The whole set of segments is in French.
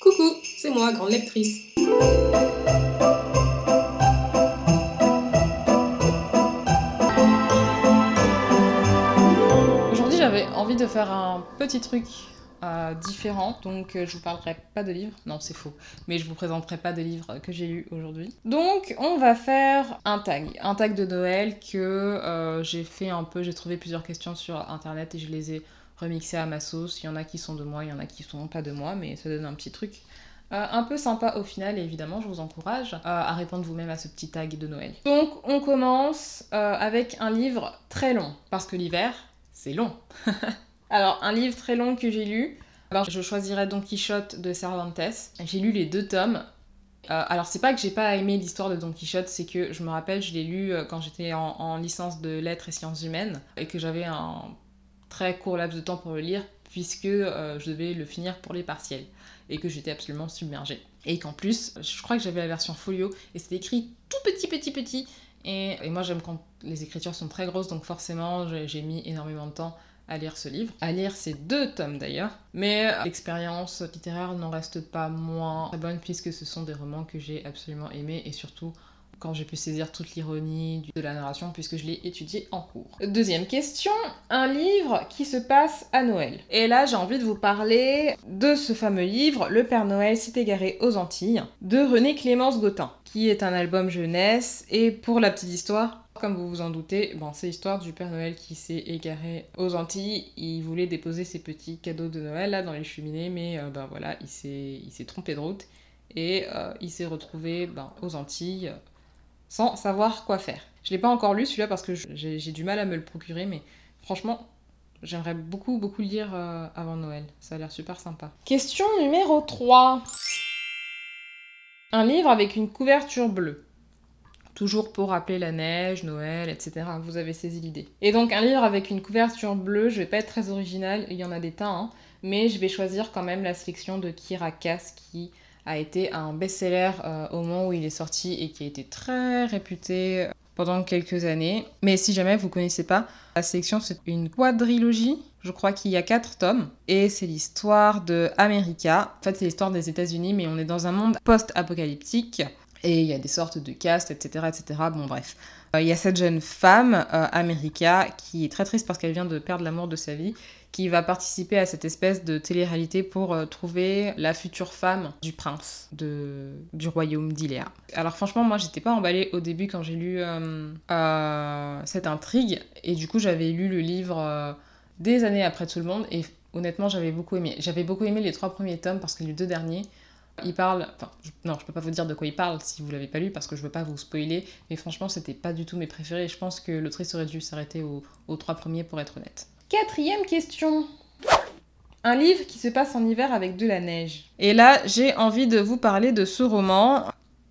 Coucou, c'est moi, grande lectrice. Aujourd'hui, j'avais envie de faire un petit truc euh, différent, donc euh, je vous parlerai pas de livres, non c'est faux, mais je vous présenterai pas de livres que j'ai lus aujourd'hui. Donc on va faire un tag, un tag de Noël que euh, j'ai fait un peu, j'ai trouvé plusieurs questions sur internet et je les ai remixées à ma sauce. Il y en a qui sont de moi, il y en a qui sont pas de moi, mais ça donne un petit truc. un peu sympa au final et évidemment je vous encourage à répondre vous-même à ce petit tag de Noël. Donc on commence avec un livre très long parce que l'hiver c'est long. Alors, un livre très long que j'ai lu. Je choisirais Don Quichotte de Cervantes. J'ai lu les deux tomes. Euh, alors, c'est pas que j'ai pas aimé l'histoire de Don Quichotte, c'est que je me rappelle, je l'ai lu euh, quand j'étais en, licence de lettres et sciences humaines et que j'avais un très court laps de temps pour le lire puisque euh, je devais le finir pour les partiels et que j'étais absolument submergée. Et qu'en plus, je crois que j'avais la version folio et c'était écrit tout petit, petit, petit. Et, et moi, j'aime quand les écritures sont très grosses, donc forcément, j'ai mis énormément de temps à lire ce livre, à lire ces deux tomes d'ailleurs, mais l'expérience littéraire n'en reste pas moins très bonne puisque ce sont des romans que j'ai absolument aimés et surtout quand j'ai pu saisir toute l'ironie de la narration puisque je l'ai étudié en cours. Deuxième question, un livre qui se passe à Noël. Et là j'ai envie de vous parler de ce fameux livre, Le Père Noël s'est égaré aux Antilles, de René Clémence Gautin, qui est un album jeunesse et pour la petite histoire, comme vous vous en doutez, bon, c'est l'histoire du Père Noël qui s'est égaré aux Antilles. Il voulait déposer ses petits cadeaux de Noël là dans les cheminées, mais euh, ben voilà, il s'est trompé de route et euh, il s'est retrouvé ben, aux Antilles sans savoir quoi faire. Je l'ai pas encore lu celui-là parce que j'ai du mal à me le procurer, mais franchement, j'aimerais beaucoup, beaucoup le lire euh, avant Noël. Ça a l'air super sympa. Question numéro 3. Un livre avec une couverture bleue. Toujours pour rappeler la neige, Noël, etc. Vous avez saisi l'idée. Et donc un livre avec une couverture bleue, je vais pas être très original, il y en a des tas, hein, mais je vais choisir quand même la sélection de Kira Kass qui a été un best-seller euh, au moment où il est sorti et qui a été très réputé euh, pendant quelques années. Mais si jamais vous connaissez pas, la sélection c'est une quadrilogie. Je crois qu'il y a quatre tomes et c'est l'histoire de America. En fait, c'est l'histoire des États-Unis, mais on est dans un monde post-apocalyptique et il y a des sortes de castes, etc. etc. Bon, bref. Euh, il y a cette jeune femme, euh, America, qui est très triste parce qu'elle vient de perdre l'amour de sa vie, qui va participer à cette espèce de télé-réalité pour euh, trouver la future femme du prince de, du royaume d'Iléa. Alors franchement, moi, j'étais pas emballée au début quand j'ai lu cette intrigue, et du coup, j'avais lu le livre des années après tout le monde, et honnêtement, j'avais beaucoup aimé. J'avais beaucoup aimé les trois premiers tomes parce que les deux derniers, il parle, enfin, non, je peux pas vous dire de quoi il parle si vous l'avez pas lu parce que je veux pas vous spoiler, mais franchement, c'était pas du tout mes préférés et je pense que l'autrice aurait dû s'arrêter aux, trois premiers pour être honnête. Quatrième question. Un livre qui se passe en hiver avec de la neige. Et là, j'ai envie de vous parler de ce roman,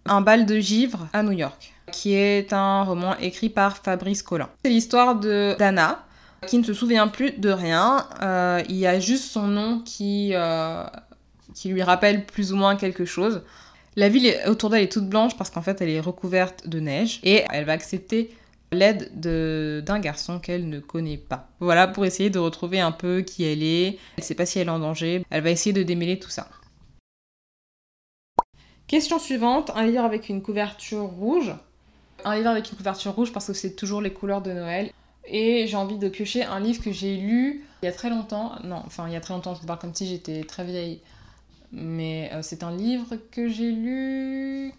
Un bal de givre à New York, qui est un roman écrit par Fabrice Collin. C'est l'histoire de Dana, qui ne se souvient plus de rien. Euh, il y a juste son nom qui euh, qui lui rappelle plus ou moins quelque chose. La ville autour d'elle est toute blanche parce qu'en fait elle est recouverte de neige et elle va accepter l'aide d'un garçon qu'elle ne connaît pas. Voilà pour essayer de retrouver un peu qui elle est. Elle ne sait pas si elle est en danger. Elle va essayer de démêler tout ça. Question suivante, un livre avec une couverture rouge. Un livre avec une couverture rouge parce que c'est toujours les couleurs de Noël. Et j'ai envie de piocher un livre que j'ai lu il y a très longtemps. Non, enfin il y a très longtemps, je vous parle comme si j'étais très vieille. Mais euh, c'est un livre que j'ai lu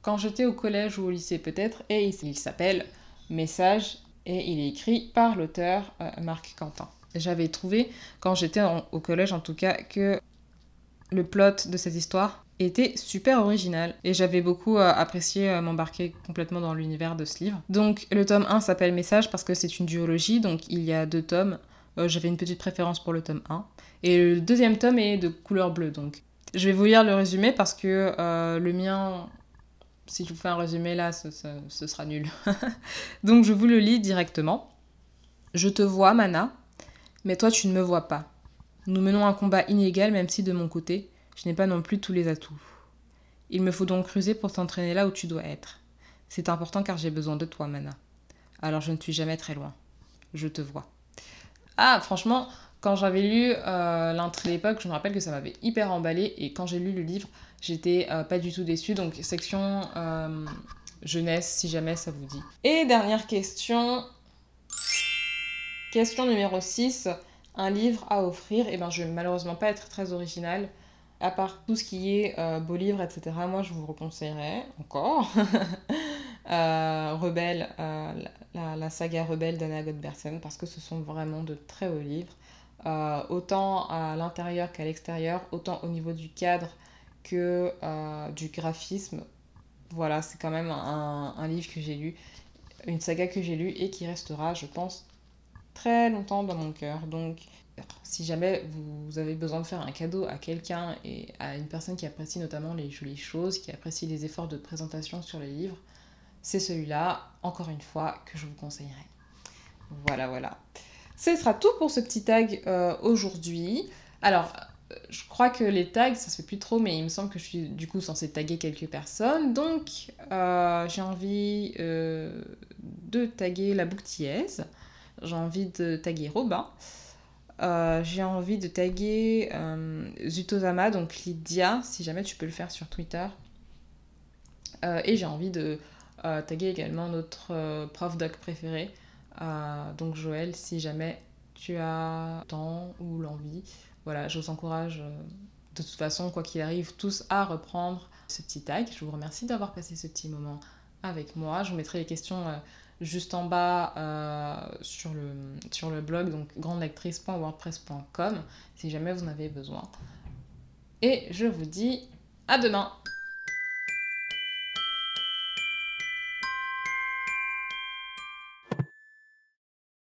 quand j'étais au collège ou au lycée peut-être, et il, s'appelle Message, et il est écrit par l'auteur euh, Marc Quentin. J'avais trouvé, quand j'étais au collège en tout cas, que le plot de cette histoire était super original et j'avais beaucoup euh, apprécié m'embarquer complètement dans l'univers de ce livre. Donc le tome 1 s'appelle Message parce que c'est une duologie, donc il y a deux tomes. J'avais une petite préférence pour le tome 1. Et le deuxième tome est de couleur bleue, donc. Je vais vous lire le résumé parce que euh, le mien, si je vous fais un résumé là, ce, ce sera nul. donc je vous le lis directement. Je te vois, Mana, mais toi tu ne me vois pas. Nous menons un combat inégal, même si de mon côté, je n'ai pas non plus tous les atouts. Il me faut donc creuser pour t'entraîner là où tu dois être. C'est important car j'ai besoin de toi, Mana. Alors je ne suis jamais très loin. Je te vois. Ah, franchement, Quand j'avais lu euh, l'intrigue l'époque, je me rappelle que ça m'avait hyper emballé et quand j'ai lu le livre, j'étais euh, pas du tout déçue. Donc section euh, jeunesse, si jamais ça vous dit. Et dernière question. Question numéro 6. Un livre à offrir. Et eh ben je vais malheureusement pas être très originale. À part tout ce qui est beau livre, etc. Moi je vous reconseillerais encore. Rebelle, la, la, saga Rebelle d'Anna Godbersen parce que ce sont vraiment de très hauts livres. Euh, autant à l'intérieur qu'à l'extérieur, autant au niveau du cadre que euh, du graphisme. Voilà, c'est quand même un, un livre que j'ai lu, une saga que j'ai lue et qui restera, je pense, très longtemps dans mon cœur. Donc, si jamais vous avez besoin de faire un cadeau à quelqu'un et à une personne qui apprécie notamment les jolies choses, qui apprécie les efforts de présentation sur les livres, c'est celui-là, encore une fois, que je vous conseillerais. Voilà, voilà. Ce sera tout pour ce petit tag euh, aujourd'hui. Alors, euh, je crois que les tags, ça se fait plus trop, mais il me semble que je suis du coup censée taguer quelques personnes. Donc, euh, j'ai envie de taguer la bouctillaise. J'ai envie de taguer Robin. j'ai envie de taguer Zutosama, donc Lydia, si jamais tu peux le faire sur Twitter. et j'ai envie de taguer également notre prof doc préféré, donc Joël, si jamais tu as le temps ou l'envie, voilà, je vous encourage euh, de toute façon, quoi qu'il arrive, tous à reprendre ce petit tag. Je vous remercie d'avoir passé ce petit moment avec moi. Je vous mettrai les questions euh, juste en bas euh, sur, le, sur le blog, donc grandelectrice.wordpress.com, si jamais vous en avez besoin. Et je vous dis à demain